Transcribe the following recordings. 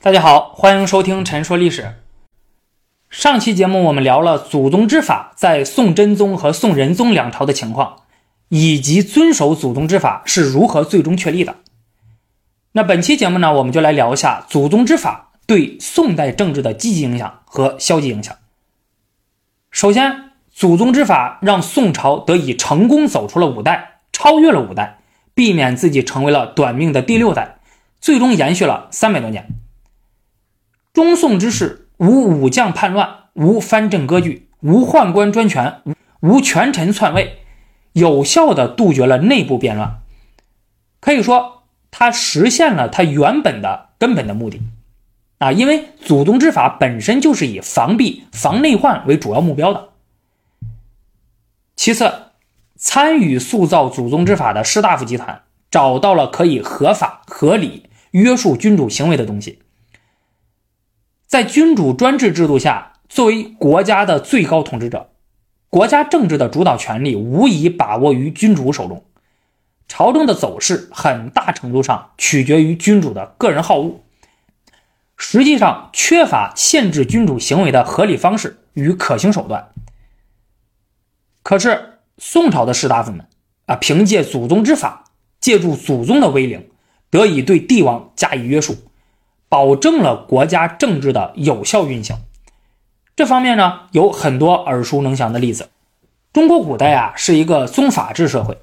大家好，欢迎收听《陈说历史》。上期节目我们聊了祖宗之法在宋真宗和宋仁宗两朝的情况，以及遵守祖宗之法是如何最终确立的。那本期节目呢，我们就来聊一下祖宗之法对宋代政治的积极影响和消极影响。首先，祖宗之法让宋朝得以成功走出了五代，超越了五代，避免自己成为了短命的第六代，最终延续了三百多年。中宋之世，无武将叛乱，无藩镇割据，无宦官专权，无权臣篡位，有效的杜绝了内部变乱。可以说，他实现了他原本的根本的目的。啊，因为祖宗之法本身就是以防弊、防内患为主要目标的。其次，参与塑造祖宗之法的士大夫集团找到了可以合法、合理约束君主行为的东西。在君主专制制度下，作为国家的最高统治者，国家政治的主导权力无疑把握于君主手中。朝政的走势很大程度上取决于君主的个人好恶，实际上缺乏限制君主行为的合理方式与可行手段。可是宋朝的士大夫们啊，凭借祖宗之法，借助祖宗的威灵，得以对帝王加以约束。保证了国家政治的有效运行，这方面呢有很多耳熟能详的例子。中国古代啊是一个宗法制社会，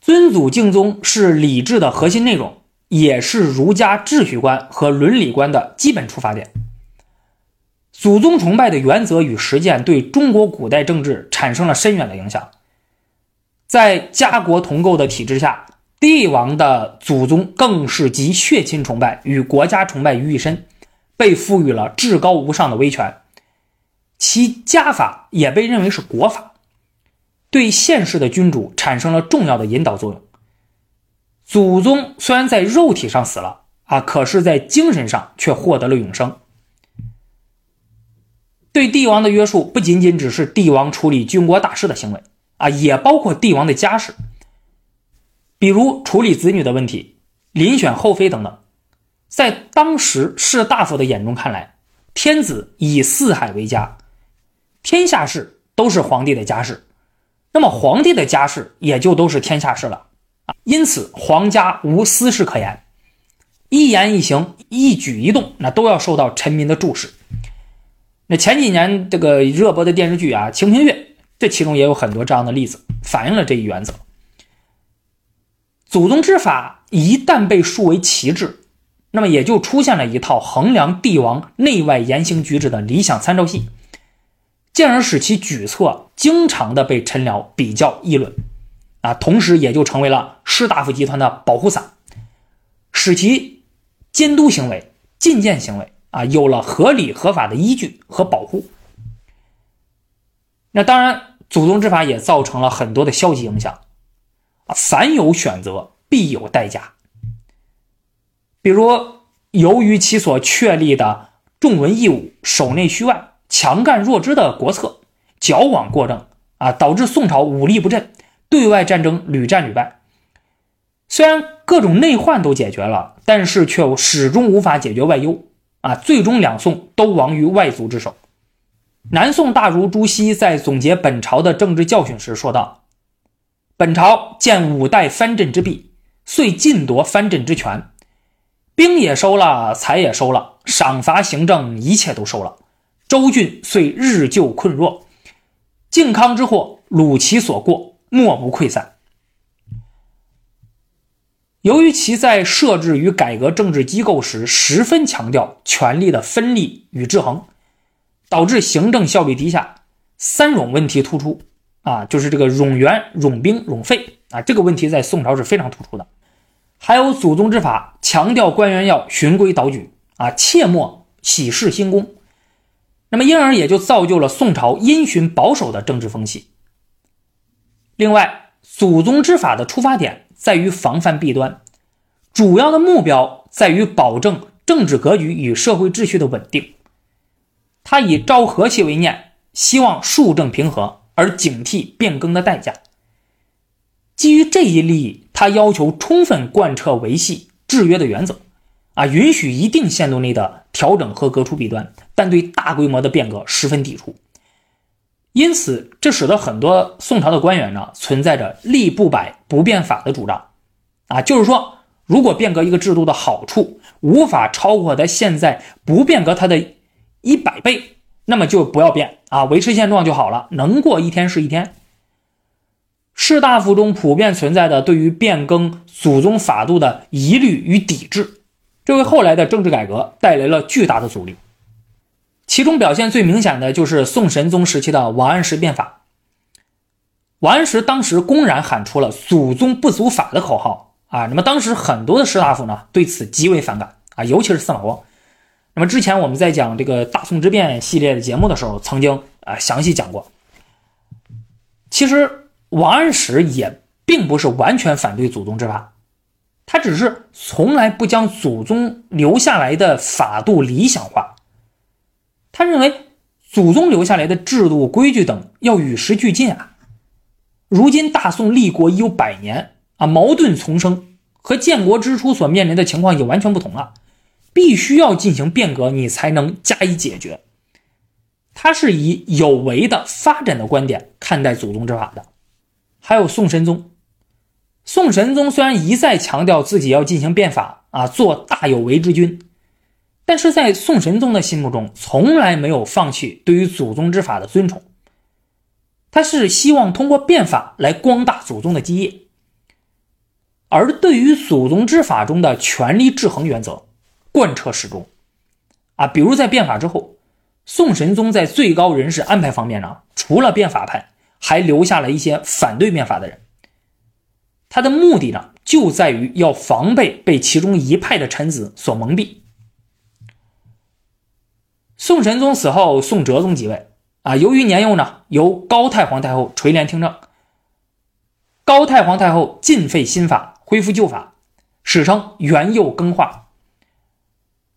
尊祖敬宗是礼制的核心内容，也是儒家秩序观和伦理观的基本出发点。祖宗崇拜的原则与实践对中国古代政治产生了深远的影响，在家国同构的体制下。帝王的祖宗更是集血亲崇拜与国家崇拜于一身，被赋予了至高无上的威权，其家法也被认为是国法，对现世的君主产生了重要的引导作用。祖宗虽然在肉体上死了啊，可是，在精神上却获得了永生。对帝王的约束不仅仅只是帝王处理军国大事的行为啊，也包括帝王的家事。比如处理子女的问题、遴选后妃等等，在当时士大夫的眼中看来，天子以四海为家，天下事都是皇帝的家事，那么皇帝的家事也就都是天下事了啊。因此，皇家无私事可言，一言一行、一举一动，那都要受到臣民的注视。那前几年这个热播的电视剧啊，《清平乐》，这其中也有很多这样的例子，反映了这一原则。祖宗之法一旦被树为旗帜，那么也就出现了一套衡量帝王内外言行举止的理想参照系，进而使其举措经常的被臣僚比较议论，啊，同时也就成为了士大夫集团的保护伞，使其监督行为、进谏行为啊有了合理合法的依据和保护。那当然，祖宗之法也造成了很多的消极影响。凡有选择，必有代价。比如，由于其所确立的重文抑武、守内虚外、强干弱支的国策，矫枉过正啊，导致宋朝武力不振，对外战争屡战屡败。虽然各种内患都解决了，但是却始终无法解决外忧啊，最终两宋都亡于外族之手。南宋大儒朱熹在总结本朝的政治教训时说道。本朝见五代藩镇之弊，遂尽夺藩镇之权，兵也收了，财也收了，赏罚行政一切都收了。州郡遂日就困弱，靖康之祸虏其所过，莫不溃散。由于其在设置与改革政治机构时十分强调权力的分立与制衡，导致行政效率低下，三冗问题突出。啊，就是这个冗员、冗兵、冗费啊，这个问题在宋朝是非常突出的。还有祖宗之法，强调官员要循规蹈矩啊，切莫喜事兴功。那么，因而也就造就了宋朝因循保守的政治风气。另外，祖宗之法的出发点在于防范弊端，主要的目标在于保证政治格局与社会秩序的稳定。他以昭和气为念，希望庶政平和。而警惕变更的代价。基于这一利益，他要求充分贯彻维系制约的原则，啊，允许一定限度内的调整和革除弊端，但对大规模的变革十分抵触。因此，这使得很多宋朝的官员呢，存在着立不摆不变法的主张。啊，就是说，如果变革一个制度的好处无法超过它现在不变革它的一百倍，那么就不要变啊，维持现状就好了，能过一天是一天。士大夫中普遍存在的对于变更祖宗法度的疑虑与抵制，这为后来的政治改革带来了巨大的阻力。其中表现最明显的就是宋神宗时期的王安石变法。王安石当时公然喊出了“祖宗不祖法”的口号啊，那么当时很多的士大夫呢对此极为反感啊，尤其是司马光。那么之前我们在讲这个大宋之变系列的节目的时候，曾经啊详细讲过。其实王安石也并不是完全反对祖宗之法，他只是从来不将祖宗留下来的法度理想化。他认为，祖宗留下来的制度、规矩等要与时俱进啊。如今大宋立国已有百年啊，矛盾丛生，和建国之初所面临的情况已经完全不同了，必须要进行变革，你才能加以解决。他是以有为的发展的观点看待祖宗之法的。还有宋神宗，宋神宗虽然一再强调自己要进行变法啊，做大有为之君。但是在宋神宗的心目中，从来没有放弃对于祖宗之法的尊崇。他是希望通过变法来光大祖宗的基业，而对于祖宗之法中的权力制衡原则，贯彻始终。啊，比如在变法之后，宋神宗在最高人事安排方面呢，除了变法派，还留下了一些反对变法的人。他的目的呢，就在于要防备被其中一派的臣子所蒙蔽。宋神宗死后，宋哲宗即位。啊，由于年幼呢，由高太皇太后垂帘听政。高太皇太后禁废新法，恢复旧法，史称元佑更化。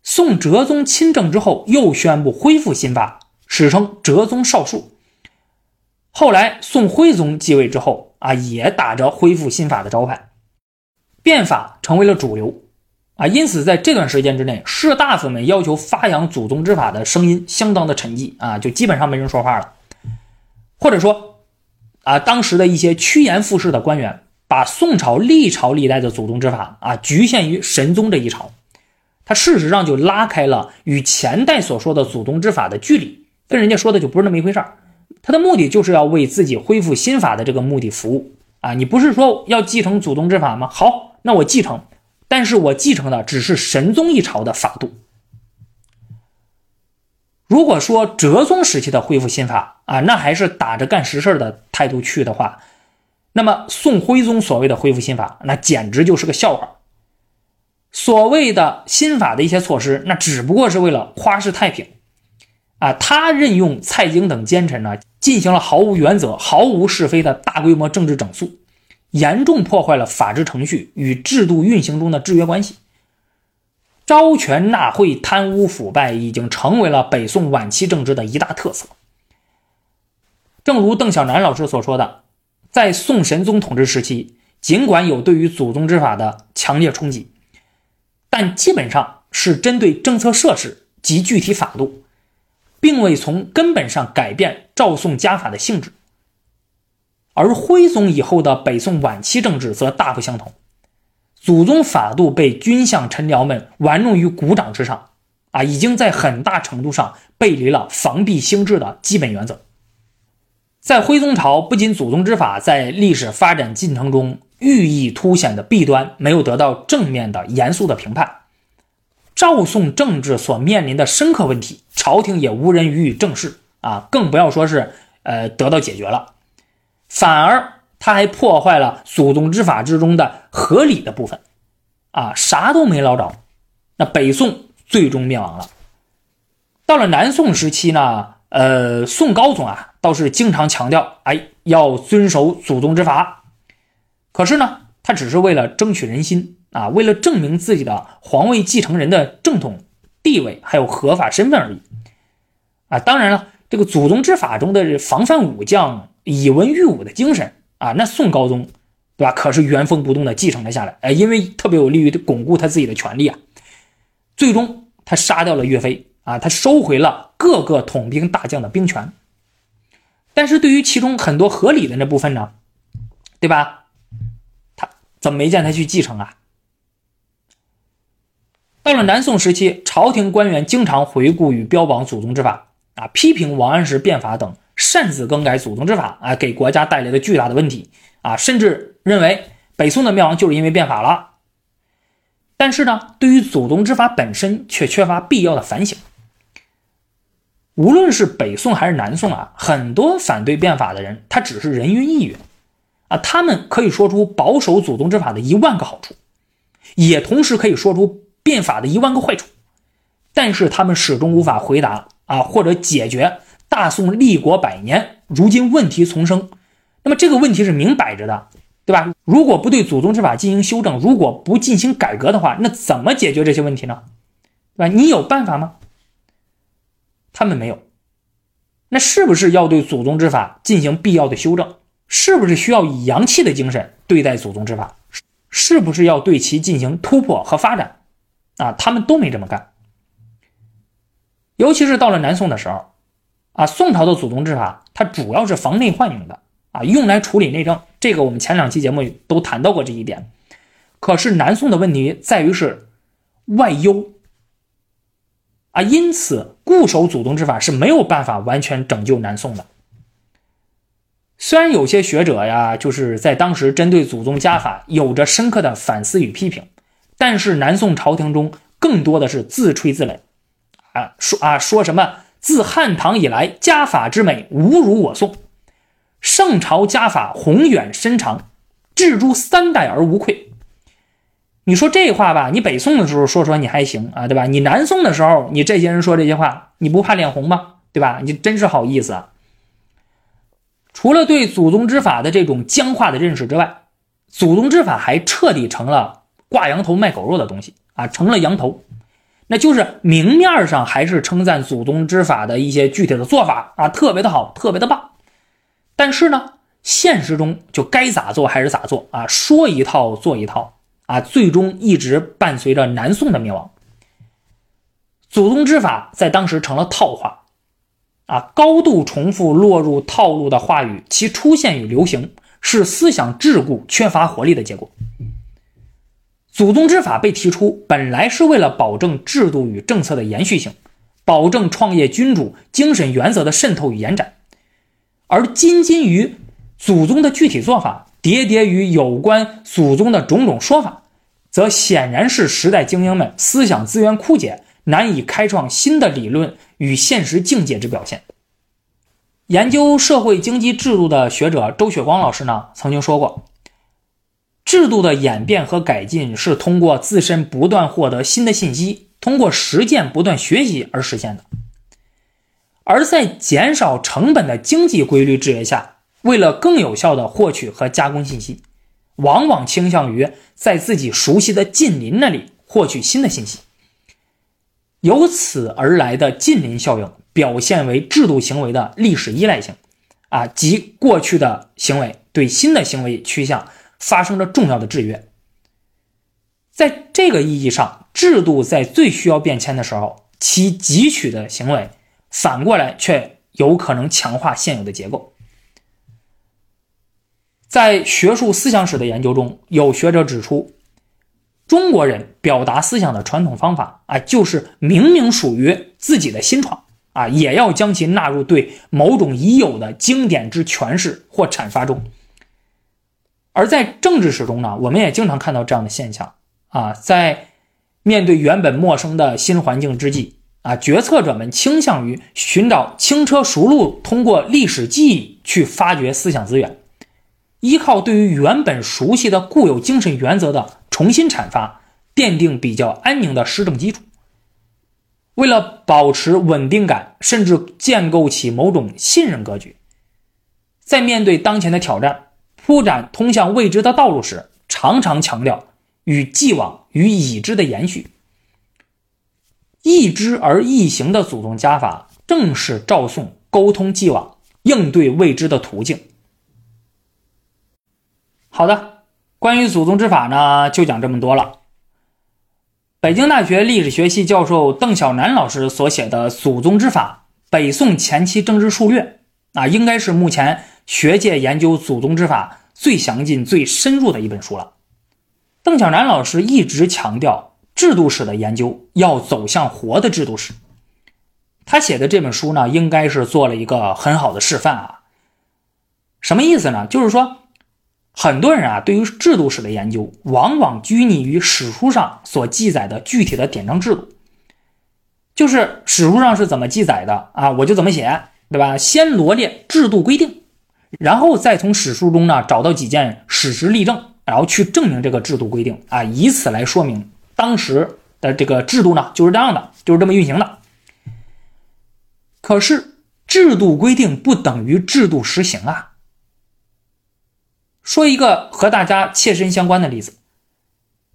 宋哲宗亲政之后，又宣布恢复新法，史称哲宗少术。后来宋徽宗继位之后，啊，也打着恢复新法的招牌，变法成为了主流。啊，因此在这段时间之内，士大夫们要求发扬祖宗之法的声音相当的沉寂啊，就基本上没人说话了。或者说，啊，当时的一些趋炎附势的官员，把宋朝历朝历代的祖宗之法啊局限于神宗这一朝，他事实上就拉开了与前代所说的祖宗之法的距离，跟人家说的就不是那么一回事儿。他的目的就是要为自己恢复新法的这个目的服务啊，你不是说要继承祖宗之法吗？好，那我继承。但是我继承的只是神宗一朝的法度。如果说哲宗时期的恢复新法啊，那还是打着干实事的态度去的话，那么宋徽宗所谓的恢复新法，那简直就是个笑话。所谓的新法的一些措施，那只不过是为了夸世太平啊。他任用蔡京等奸臣呢，进行了毫无原则、毫无是非的大规模政治整肃。严重破坏了法治程序与制度运行中的制约关系，招权纳贿、贪污腐败已经成为了北宋晚期政治的一大特色。正如邓小南老师所说的，在宋神宗统治时期，尽管有对于祖宗之法的强烈冲击，但基本上是针对政策设施及具体法度，并未从根本上改变赵宋家法的性质。而徽宗以后的北宋晚期政治则大不相同，祖宗法度被军相臣僚们玩弄于股掌之上，啊，已经在很大程度上背离了防弊兴治的基本原则。在徽宗朝，不仅祖宗之法在历史发展进程中寓意凸显的弊端没有得到正面的严肃的评判，赵宋政治所面临的深刻问题，朝廷也无人予以正视，啊，更不要说是呃得到解决了。反而他还破坏了祖宗之法之中的合理的部分，啊，啥都没捞着，那北宋最终灭亡了。到了南宋时期呢，呃，宋高宗啊倒是经常强调，哎，要遵守祖宗之法。可是呢，他只是为了争取人心啊，为了证明自己的皇位继承人的正统地位还有合法身份而已。啊，当然了，这个祖宗之法中的防范武将。以文御武的精神啊，那宋高宗，对吧？可是原封不动的继承了下来，哎，因为特别有利于巩固他自己的权利啊。最终他杀掉了岳飞啊，他收回了各个统兵大将的兵权。但是对于其中很多合理的那部分呢，对吧？怎么没见他去继承啊？到了南宋时期，朝廷官员经常回顾与标榜祖宗之法啊，批评王安石变法等擅自更改祖宗之法啊，给国家带来的巨大的问题啊，甚至认为北宋的灭亡就是因为变法了。但是呢，对于祖宗之法本身却缺乏必要的反省。无论是北宋还是南宋啊，很多反对变法的人，他只是人云亦云啊，他们可以说出保守祖宗之法的一万个好处，也同时可以说出。变法的一万个坏处，但是他们始终无法回答啊，或者解决大宋立国百年，如今问题丛生。那么这个问题是明摆着的，对吧？如果不对祖宗之法进行修正，如果不进行改革的话，那怎么解决这些问题呢？对吧？你有办法吗？他们没有。那是不是要对祖宗之法进行必要的修正？是不是需要以洋气的精神对待祖宗之法？是不是要对其进行突破和发展？啊，他们都没这么干。尤其是到了南宋的时候，啊，宋朝的祖宗之法，它主要是防内患用的，啊，用来处理内政。这个我们前两期节目都谈到过这一点。可是南宋的问题在于是外忧，啊，因此固守祖宗之法是没有办法完全拯救南宋的。虽然有些学者呀，就是在当时针对祖宗家法有着深刻的反思与批评。但是南宋朝廷中更多的是自吹自擂，啊说啊说什么自汉唐以来家法之美无如我宋，圣朝家法宏远深长，治诸三代而无愧。你说这话吧，你北宋的时候说说你还行啊，对吧？你南宋的时候，你这些人说这些话，你不怕脸红吗？对吧？你真是好意思啊！除了对祖宗之法的这种僵化的认识之外，祖宗之法还彻底成了。挂羊头卖狗肉的东西啊，成了羊头，那就是明面上还是称赞祖宗之法的一些具体的做法啊，特别的好，特别的棒。但是呢，现实中就该咋做还是咋做啊，说一套做一套啊，最终一直伴随着南宋的灭亡。祖宗之法在当时成了套话啊，高度重复落入套路的话语，其出现与流行是思想桎梏、缺乏活力的结果。祖宗之法被提出，本来是为了保证制度与政策的延续性，保证创业君主精神原则的渗透与延展，而斤斤于祖宗的具体做法，叠叠于有关祖宗的种种说法，则显然是时代精英们思想资源枯竭，难以开创新的理论与现实境界之表现。研究社会经济制度的学者周雪光老师呢，曾经说过。制度的演变和改进是通过自身不断获得新的信息，通过实践不断学习而实现的。而在减少成本的经济规律制约下，为了更有效的获取和加工信息，往往倾向于在自己熟悉的近邻那里获取新的信息。由此而来的近邻效应，表现为制度行为的历史依赖性，啊，即过去的行为对新的行为趋向。发生着重要的制约，在这个意义上，制度在最需要变迁的时候，其汲取的行为反过来却有可能强化现有的结构。在学术思想史的研究中，有学者指出，中国人表达思想的传统方法啊，就是明明属于自己的新创啊，也要将其纳入对某种已有的经典之诠释或阐发中。而在政治史中呢，我们也经常看到这样的现象啊，在面对原本陌生的新环境之际啊，决策者们倾向于寻找轻车熟路，通过历史记忆去发掘思想资源，依靠对于原本熟悉的固有精神原则的重新阐发，奠定比较安宁的施政基础。为了保持稳定感，甚至建构起某种信任格局，在面对当前的挑战。铺展通向未知的道路时，常常强调与既往与已知的延续。易知而易行的祖宗家法，正是赵宋沟通既往、应对未知的途径。好的，关于祖宗之法呢，就讲这么多了。北京大学历史学系教授邓小南老师所写的《祖宗之法：北宋前期政治术略》啊，应该是目前学界研究祖宗之法最详尽、最深入的一本书了。邓小南老师一直强调制度史的研究要走向活的制度史，他写的这本书呢，应该是做了一个很好的示范啊。什么意思呢？就是说。很多人啊，对于制度史的研究，往往拘泥于史书上所记载的具体的典章制度，就是史书上是怎么记载的啊，我就怎么写，对吧？先罗列制度规定，然后再从史书中呢找到几件史实例证，然后去证明这个制度规定啊，以此来说明当时的这个制度呢就是这样的，就是这么运行的。可是制度规定不等于制度实行啊。说一个和大家切身相关的例子，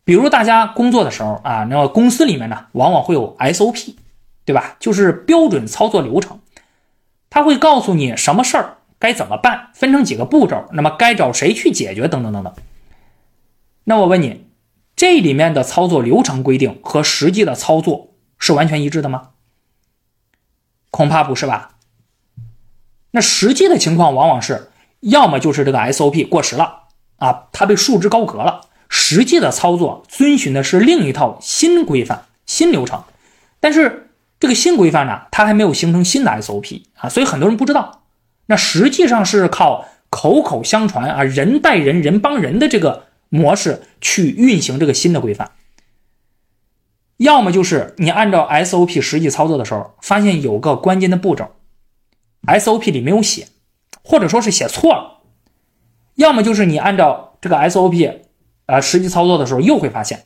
比如大家工作的时候啊，那么公司里面呢，往往会有 SOP，对吧？就是标准操作流程，他会告诉你什么事儿该怎么办，分成几个步骤，那么该找谁去解决，等等等等。那我问你，这里面的操作流程规定和实际的操作是完全一致的吗？恐怕不是吧。那实际的情况往往是。要么就是这个 SOP 过时了啊，它被束之高阁了。实际的操作遵循的是另一套新规范、新流程，但是这个新规范呢，它还没有形成新的 SOP 啊，所以很多人不知道。那实际上是靠口口相传啊，人带人人帮人的这个模式去运行这个新的规范。要么就是你按照 SOP 实际操作的时候，发现有个关键的步骤，SOP 里没有写。或者说是写错了，要么就是你按照这个 SOP，呃，实际操作的时候又会发现，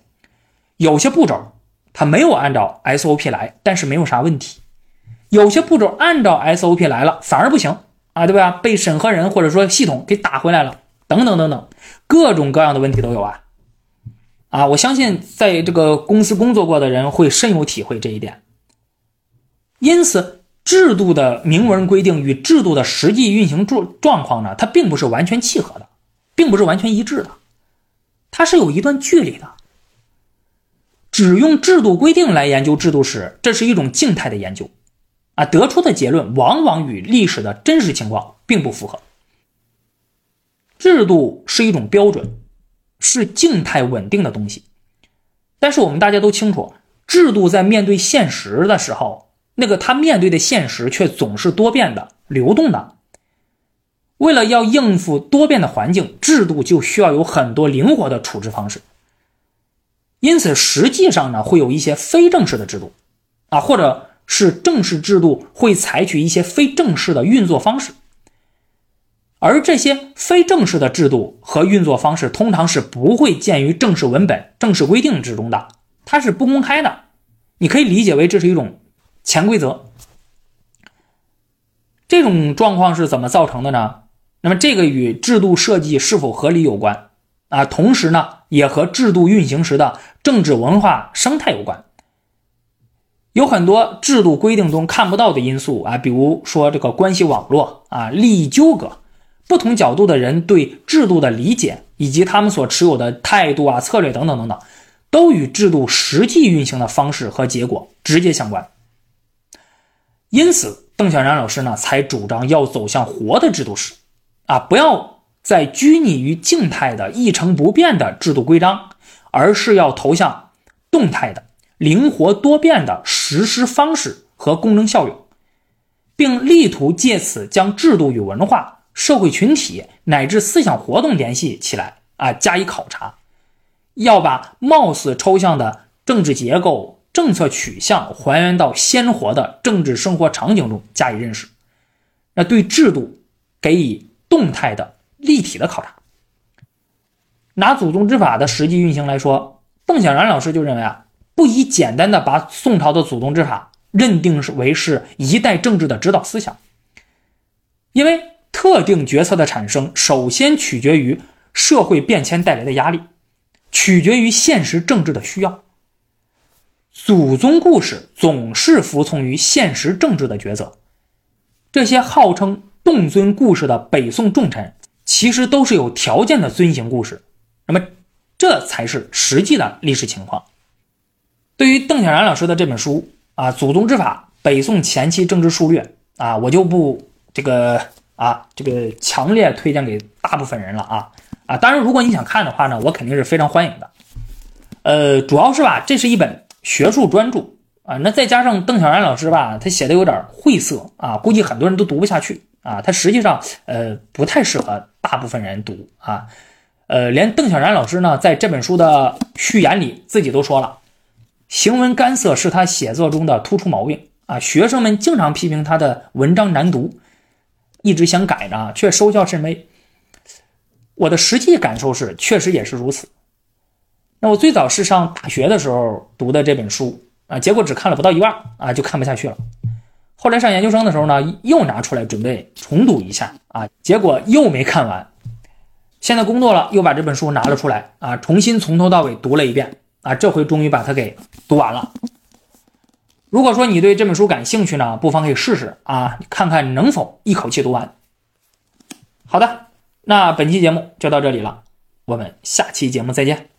有些步骤它没有按照 SOP 来，但是没有啥问题；有些步骤按照 SOP 来了，反而不行啊，对吧？被审核人或者说系统给打回来了，等等等等，各种各样的问题都有啊！啊，我相信在这个公司工作过的人会深有体会这一点，因此。制度的明文规定与制度的实际运行状状况呢，它并不是完全契合的，并不是完全一致的，它是有一段距离的。只用制度规定来研究制度史，这是一种静态的研究，啊，得出的结论往往与历史的真实情况并不符合。制度是一种标准，是静态稳定的东西，但是我们大家都清楚，制度在面对现实的时候。那个他面对的现实却总是多变的、流动的。为了要应付多变的环境，制度就需要有很多灵活的处置方式。因此，实际上呢，会有一些非正式的制度，啊，或者是正式制度会采取一些非正式的运作方式。而这些非正式的制度和运作方式，通常是不会见于正式文本、正式规定之中的，它是不公开的。你可以理解为这是一种。潜规则，这种状况是怎么造成的呢？那么这个与制度设计是否合理有关啊，同时呢，也和制度运行时的政治文化生态有关。有很多制度规定中看不到的因素啊，比如说这个关系网络啊、利益纠葛、不同角度的人对制度的理解，以及他们所持有的态度啊、策略等等等等，都与制度实际运行的方式和结果直接相关。因此，邓小然老师呢才主张要走向活的制度史，啊，不要再拘泥于静态的一成不变的制度规章，而是要投向动态的、灵活多变的实施方式和功能效用，并力图借此将制度与文化、社会群体乃至思想活动联系起来，啊，加以考察，要把貌似抽象的政治结构。政策取向还原到鲜活的政治生活场景中加以认识，那对制度给予动态的立体的考察。拿祖宗之法的实际运行来说，邓小然老师就认为啊，不宜简单的把宋朝的祖宗之法认定是为是一代政治的指导思想，因为特定决策的产生首先取决于社会变迁带来的压力，取决于现实政治的需要。祖宗故事总是服从于现实政治的抉择，这些号称洞尊故事的北宋重臣，其实都是有条件的遵行故事，那么这才是实际的历史情况。对于邓小然老师的这本书啊，《祖宗之法：北宋前期政治术略》啊，我就不这个啊这个强烈推荐给大部分人了啊啊！当然，如果你想看的话呢，我肯定是非常欢迎的。呃，主要是吧，这是一本学术专著啊，那再加上邓小然老师吧，他写的有点晦涩啊，估计很多人都读不下去啊。他实际上呃不太适合大部分人读啊。呃，连邓小然老师呢，在这本书的序言里自己都说了，行文干涩是他写作中的突出毛病啊。学生们经常批评他的文章难读，一直想改呢，却收效甚微。我的实际感受是，确实也是如此。那我最早是上大学的时候读的这本书啊，结果只看了不到一半啊，就看不下去了。后来上研究生的时候呢，又拿出来准备重读一下啊，结果又没看完。现在工作了，又把这本书拿了出来啊，重新从头到尾读了一遍啊，这回终于把它给读完了。如果说你对这本书感兴趣呢，不妨可以试试啊，看看能否一口气读完。好的，那本期节目就到这里了，我们下期节目再见。